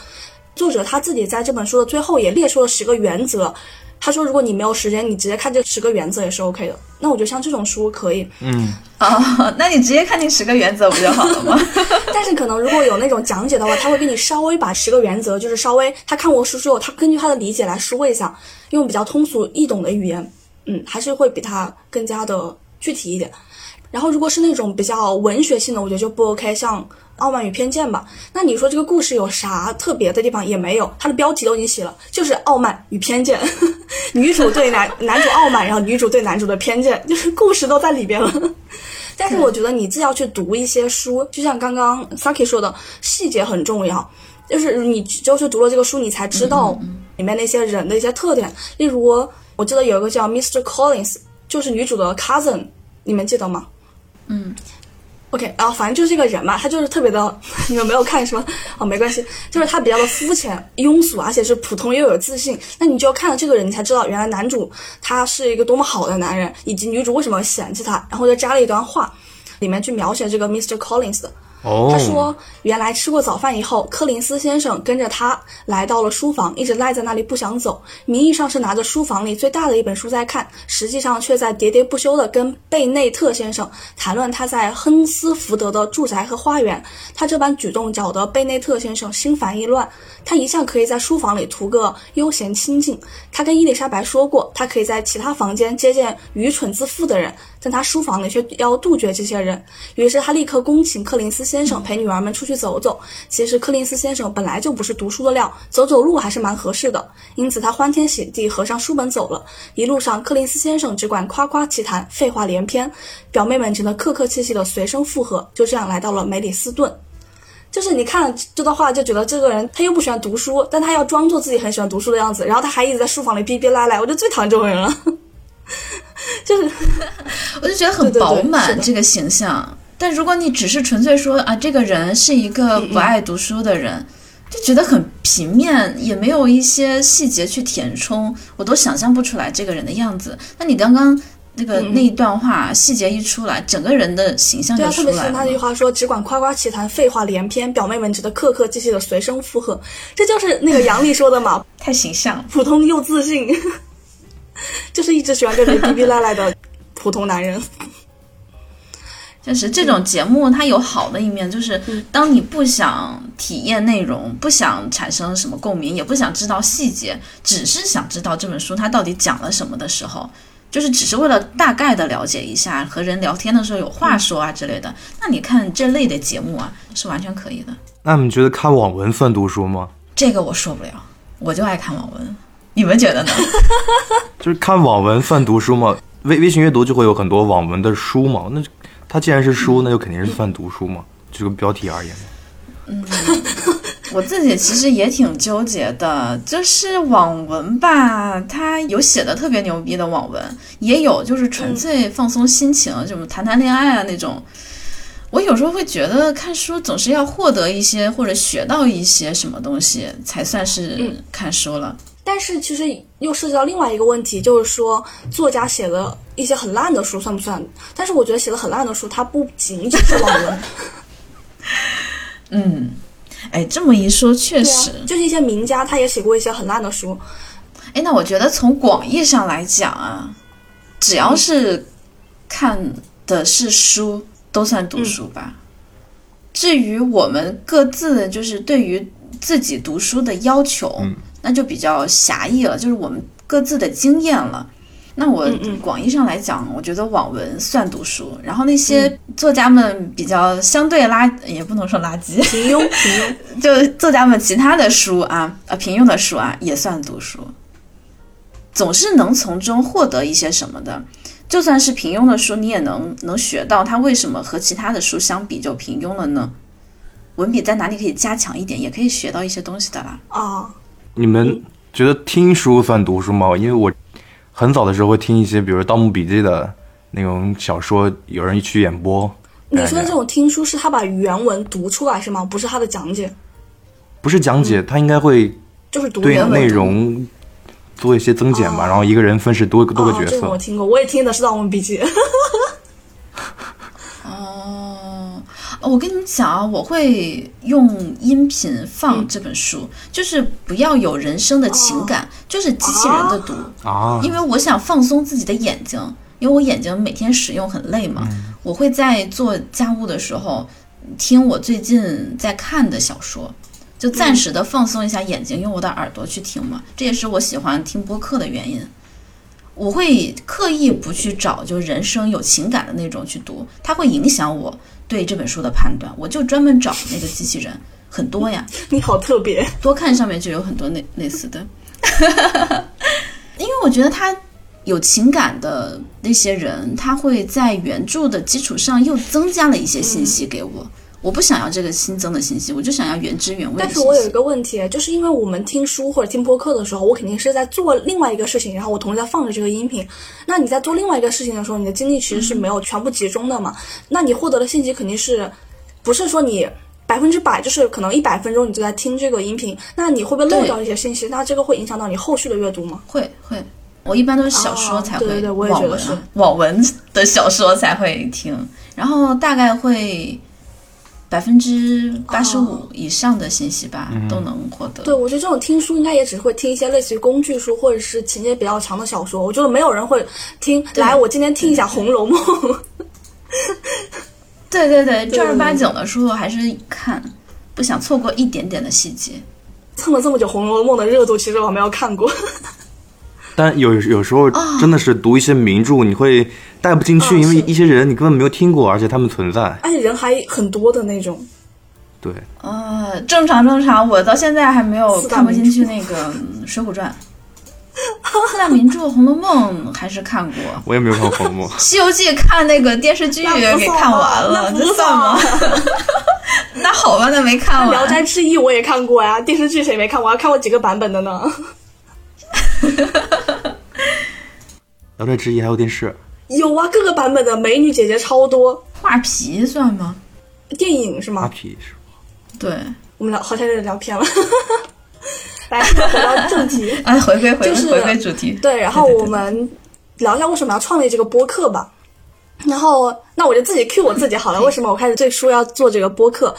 作者他自己在这本书的最后也列出了十个原则，他说如果你没有时间，你直接看这十个原则也是 OK 的。那我觉得像这种书可以，嗯，哦，那你直接看那十个原则不就好了吗？但是可能如果有那种讲解的话，他会给你稍微把十个原则，就是稍微他看过书之后，他根据他的理解来说一下，用比较通俗易懂的语言，嗯，还是会比他更加的具体一点。然后如果是那种比较文学性的，我觉得就不 OK，像《傲慢与偏见》吧。那你说这个故事有啥特别的地方也没有，它的标题都已经写了，就是傲慢与偏见，女主对男 男主傲慢，然后女主对男主的偏见，就是故事都在里边了。但是我觉得你自要去读一些书，就像刚刚 Saki 说的，细节很重要。就是你就是读了这个书，你才知道里面那些人的一些特点。例如，我记得有一个叫 Mr. Collins，就是女主的 cousin，你们记得吗？OK，然后反正就是这个人嘛，他就是特别的，你们没有看是吗？哦，没关系，就是他比较的肤浅、庸俗，而且是普通又有自信。那你就要看了这个人，你才知道原来男主他是一个多么好的男人，以及女主为什么嫌弃他。然后就加了一段话，里面去描写这个 Mr. Collins 的。哦，他说，原来吃过早饭以后，柯林斯先生跟着他来到了书房，一直赖在那里不想走。名义上是拿着书房里最大的一本书在看，实际上却在喋喋不休地跟贝内特先生谈论他在亨斯福德的住宅和花园。他这般举动搅得贝内特先生心烦意乱。他一向可以在书房里图个悠闲清静。他跟伊丽莎白说过，他可以在其他房间接见愚蠢自负的人，但他书房里却要杜绝这些人。于是他立刻恭请柯林斯先生陪女儿们出去走走。其实柯林斯先生本来就不是读书的料，走走路还是蛮合适的。因此他欢天喜地合上书本走了。一路上，柯林斯先生只管夸夸其谈，废话连篇，表妹们只能客客气气的随声附和。就这样来到了梅里斯顿。就是你看了这段话，就觉得这个人他又不喜欢读书，但他要装作自己很喜欢读书的样子，然后他还一直在书房里逼逼赖赖，我就最讨厌这种人了。就是，我就觉得很饱满这个形象。但如果你只是纯粹说啊，这个人是一个不爱读书的人，就觉得很平面，也没有一些细节去填充，我都想象不出来这个人的样子。那你刚刚那个、那一段话细节一出来，整个人的形象就出来了别是他那句。话说，只管夸夸其谈，废话连篇，表妹们只得客客气气的随声附和，这就是那个杨笠说的嘛，太形象了。普通又自信，就是一直喜欢这种 逼逼赖赖的普通男人。就是这种节目，它有好的一面，就是当你不想体验内容，不想产生什么共鸣，也不想知道细节，只是想知道这本书它到底讲了什么的时候，就是只是为了大概的了解一下，和人聊天的时候有话说啊之类的，那你看这类的节目啊，是完全可以的。那你们觉得看网文算读书吗？这个我受不了，我就爱看网文，你们觉得呢？就是看网文算读书吗？微微信阅读就会有很多网文的书嘛，那它既然是书，那就肯定是算读书嘛。就个标题而言，嗯 我自己其实也挺纠结的，就是网文吧，它有写的特别牛逼的网文，也有就是纯粹放松心情，这种谈谈恋爱啊那种。我有时候会觉得看书总是要获得一些或者学到一些什么东西才算是看书了。但是其实又涉及到另外一个问题，就是说作家写了一些很烂的书算不算？但是我觉得写的很烂的书，它不仅仅是网文，嗯，哎，这么一说确实啊，，就是一些名家他也写过一些很烂的书。哎，那我觉得从广义上来讲啊，只要是看的是书，都算读书吧。至于我们各自就是对于自己读书的要求，那就比较狭义了，就是我们各自的经验了。那我广义上来讲，我觉得网文算读书，然后那些作家们比较相对垃，也不能说垃圾，平庸，平庸。就作家们其他的书啊，呃，平庸的书啊，也算读书，总是能从中获得一些什么的。就算是平庸的书，你也能能学到它为什么和其他的书相比就平庸了呢？文笔在哪里可以加强一点，也可以学到一些东西的啦。啊，你们觉得听书算读书吗？因为我很早的时候会听一些，比如《盗墓笔记》的那种小说，有人去演播。你说的哎这种听书是他把原文读出来是吗？不是他的讲解，不是讲解，他应该会就是读对内容做一些增减吧，然后一个人分饰多个多个角哦，这个我。听过，我也听的是《盗墓笔记》哦，我跟你讲啊，我会用音频放这本书，就是不要有人声的情感，就是机器人的读。啊，因为我想放松自己的眼睛，因为我眼睛每天使用很累嘛，我会在做家务的时候听我最近在看的小说，就暂时的放松一下眼睛，用我的耳朵去听嘛，这也是我喜欢听播客的原因。我会刻意不去找就人生有情感的那种去读，它会影响我对这本书的判断。我就专门找那个机器人，很多呀，你好特别，多看上面就有很多类类似的，因为我觉得他有情感的那些人，他会在原著的基础上又增加了一些信息给我，我不想要这个新增的信息，我就想要原汁原味。但是我有一个问题，就是因为我们听书或者听播客的时候，我肯定是在做另外一个事情，然后我同时在放着这个音频。那你在做另外一个事情的时候，你的精力其实是没有全部集中的嘛？那你获得的信息肯定是，不是说你百分之百，就是可能一百分钟你就在听这个音频，那你会不会漏掉一些信息？那这个会影响到你后续的阅读吗？会会，我一般都是小说才会，哦对对对我也觉得是网文啊 网文的小说才会听，然后大概会百分之八十五以上的信息吧、都能获得。对，我觉得这种听书应该也只会听一些类似于工具书或者是情节比较长的小说。我觉得没有人会听，来，我今天听一下《红楼梦》。对对对，正儿八经的书我还是看，不想错过一点点的细节。蹭了这么久《红楼梦》的热度，其实我还没有看过。但有有时候真的是读一些名著，你会带不进去，啊因为一些人你根本没有听过，而且他们存在。而且人还很多的那种。对，呃，正常正常，我到现在还没有看不进去那个嗯《水浒传》。四大名著《红楼梦》还是看过，我也没有看过《红楼梦》。《西游记》看那个电视剧给看完了，那算吗？那好吧，那没看《聊。斋志异》我也看过呀，电视剧谁没看过？我还看过几个版本的呢。《聊斋志异》还有电视，有啊，各个版本的美女姐姐超多。画皮算吗？电影是阿吗？皮是吗？对，我们聊好像有点聊偏了。来，回到正题。哎，回归回就是回归主题。对，然后我们聊一下为什么要创立这个播客吧。然后，那我就自己 cue 我自己好了。为什么我开始最初要做这个播客？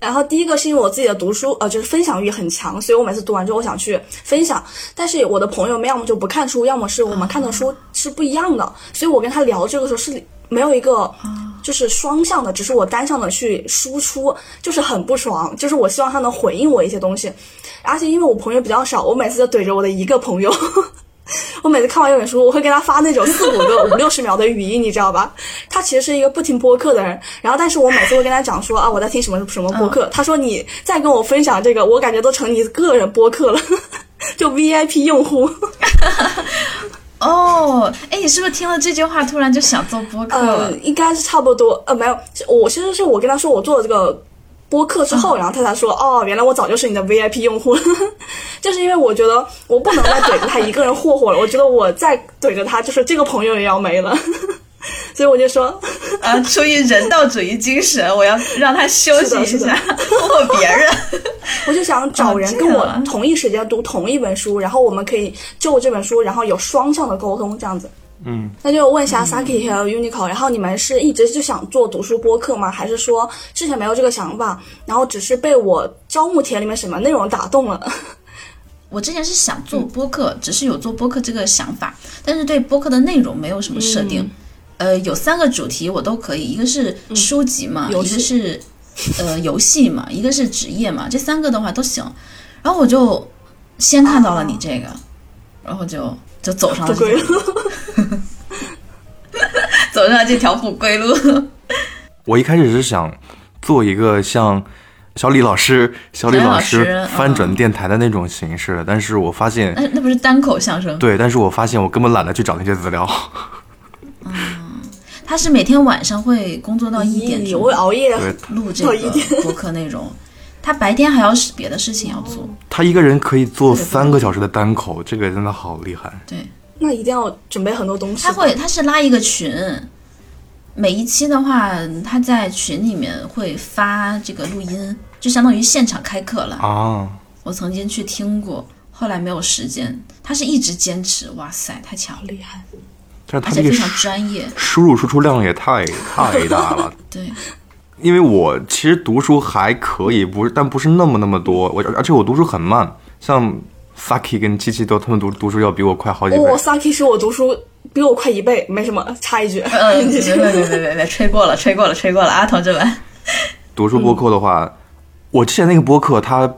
然后第一个是因为我自己的读书，呃，就是分享欲很强，所以我每次读完之后，我想去分享。但是我的朋友们要么就不看书，要么是我们看的书是不一样的，所以我跟他聊这个时候是没有一个就是双向的，只是我单向的去输出，就是很不爽。就是我希望他能回应我一些东西，而且因为我朋友比较少，我每次就怼着我的一个朋友。我每次看完一本书，我会给他发那种四五个、五六十秒的语音，你知道吧？他其实是一个不听播客的人，然后但是我每次会跟他讲说啊，我在听什么什么播客。他说你再跟我分享这个，我感觉都成你个人播客了，就 VIP 用户。哦，哎，你是不是听了这句话，突然就想做播客呃了？，应该是差不多。呃，没有，我其实是我跟他说我做了这个播客之后，然后他才说哦，原来我早就是你的 VIP 用户了。就是因为我觉得我不能再怼着他一个人霍霍了，我觉得我再怼着他，就是这个朋友也要没了。所以我就说，啊，出于人道主义精神，我要让他休息一下，霍霍别人。我就想找人跟我同一时间读同一本书，然后我们可以就这本书，然后有双向的沟通，这样子。嗯，那就问一下 Saki 和 Unico，然后你们是一直就想做读书播客吗？还是说之前没有这个想法，然后只是被我招募帖里面什么内容打动了？我之前是想做播客，只是有做播客这个想法，但是对播客的内容没有什么设定。呃，有三个主题我都可以，一个是书籍嘛，一个是呃游戏嘛，一个是职业嘛，这三个的话都行。然后我就先看到了你这个，然后就就走上了这条路。走上了这条不归路。我一开始是想做一个像小李老师、小李老老师嗯翻转电台的那种形式的，但是我发现，那那不是单口相声？对，但是我发现我根本懒得去找那些资料。嗯他是每天晚上会工作到一点我会熬夜。录这到一点个播客内容，他白天还要是别的事情要做。他一个人可以做三个小时的单口，这个真的好厉害。对，那一定要准备很多东西。他会，他是拉一个群，每一期的话，他在群里面会发这个录音，就相当于现场开课了。啊，我曾经去听过，后来没有时间。他是一直坚持，哇塞，太强了，厉害。但是他这个而且非常专业。输入输出量也太 太大了。对，因为我其实读书还可以，不是，但不是那么那么多。我而且我读书很慢，像 Saki 跟七七都他们读读书要比我快好几倍。哦，Saki 是我读书比我快一倍，没什么，插一句。嗯，别别别别别别，吹过了，吹过了，吹过了啊，同志们。读书播客的话，我之前那个播客它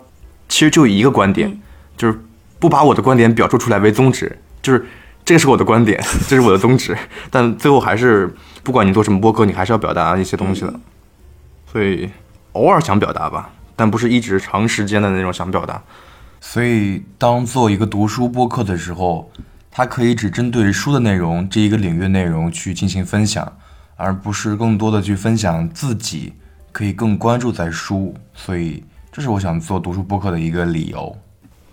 其实就一个观点，就是不把我的观点表述出来为宗旨，就是这个是我的观点，这是我的宗旨，但最后还是不管你做什么播客，你还是要表达一些东西的，所以偶尔想表达吧，但不是一直长时间的那种想表达。所以当做一个读书播客的时候，它可以只针对书的内容这一个领域内容去进行分享，而不是更多的去分享自己可以更关注在书，所以这是我想做读书播客的一个理由。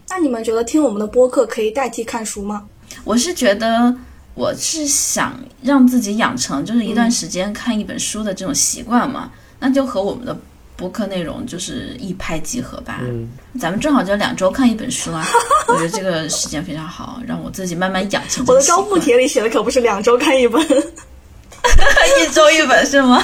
那你们觉得听我们的播客可以代替看书吗？我是觉得，我是想让自己养成就是一段时间看一本书的这种习惯嘛，那就和我们的播客内容就是一拍即合吧。嗯，咱们正好就两周看一本书啊，我觉得这个时间非常好，让我自己慢慢养成我。的招募帖里写的可不是两周看一本。一周一本是吗？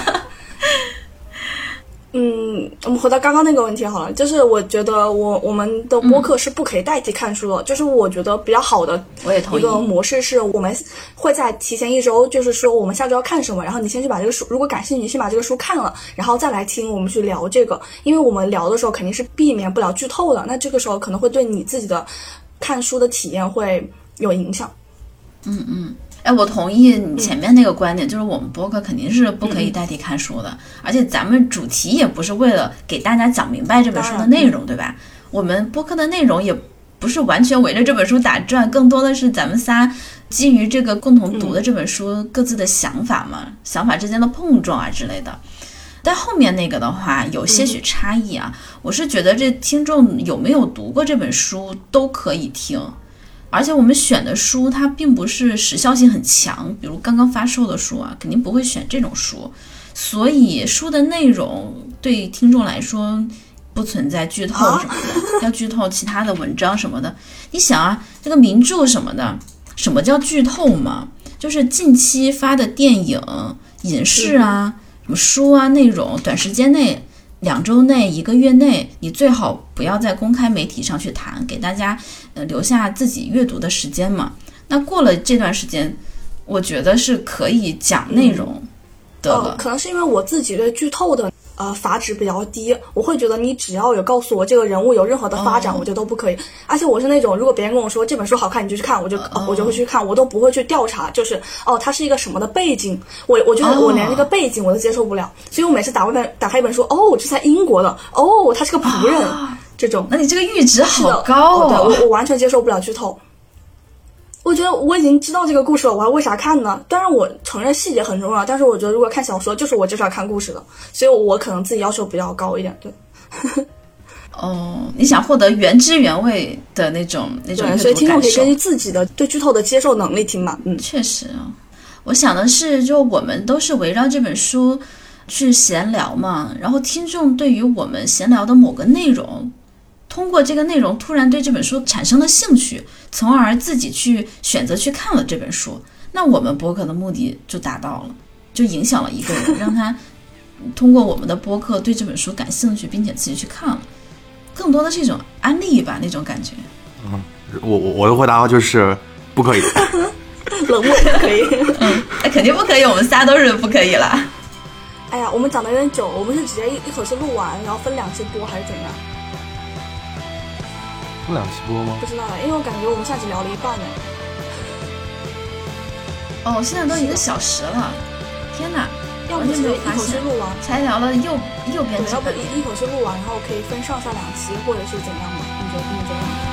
嗯，我们回到刚刚那个问题好了，就是我觉得我我们的播客是不可以代替看书的，就是我觉得比较好的一个模式是我们会在提前一周，就是说我们下周要看什么，然后你先去把这个书，如果感兴趣，你先把这个书看了，然后再来听我们去聊这个，因为我们聊的时候肯定是避免不了剧透的，那这个时候可能会对你自己的看书的体验会有影响。哎，我同意你前面那个观点，就是我们播客肯定是不可以代替看书的，而且咱们主题也不是为了给大家讲明白这本书的内容，对吧？我们播客的内容也不是完全围着这本书打转，更多的是咱们仨基于这个共同读的这本书各自的想法嘛，想法之间的碰撞啊之类的。但后面那个的话有些许差异啊，我是觉得这听众有没有读过这本书都可以听。而且我们选的书，它并不是时效性很强，比如刚刚发售的书啊，肯定不会选这种书。所以书的内容对听众来说不存在剧透什么的，要剧透其他的文章什么的。你想啊，这个名著什么的，什么叫剧透嘛？就是近期发的电影、影视啊、什么书啊内容，短时间内。两周内、一个月内，你最好不要在公开媒体上去谈，给大家呃留下自己阅读的时间嘛。那过了这段时间，我觉得是可以讲内容的了。可能是因为我自己对剧透的呃阀值比较低，我会觉得你只要有告诉我这个人物有任何的发展，哦我觉得都不可以。而且我是那种，如果别人跟我说这本书好看，你就去看，我就、哦我就会去看，我都不会去调查，就是哦，它是一个什么的背景，我我觉得我连那个背景我都接受不了，所以我每次打开一本打开一本书，哦，这在英国的，哦，他是个仆人，这种。那你这个阈值好高对哦！我我完全接受不了剧透。我觉得我已经知道这个故事了，我还为啥看呢？当然，我承认细节很重要，但是我觉得如果看小说，就是我就是要看故事的，所以我可能自己要求比较高一点。对 哦，你想获得原汁原味的那种那种所以听众可以根据自己的对剧透的接受能力听嘛。嗯，确实啊，我想的是，就我们都是围绕这本书去闲聊嘛，然后听众对于我们闲聊的某个内容，通过这个内容突然对这本书产生了兴趣，从而自己去选择去看了这本书，那我们播客的目的就达到了，就影响了一个人，让他通过我们的播客对这本书感兴趣，并且自己去看了，更多的是一种安利吧，那种感觉。嗯我我我的回答就是不可以。冷漠不可以。嗯那肯定不可以，我们仨都是不可以啦。哎呀，我们讲的有点久，我们是直接一一口气录完，然后分两期播还是怎样？分两期播吗不？知道哎，因为我感觉我们上集聊了一半呢。哦，现在都一个小时了，天哪！要不完全直接一口气录完？才聊了右右边对，要不一一口气录完，然后可以分上下两期，或者是怎样的？你觉得你觉得呢？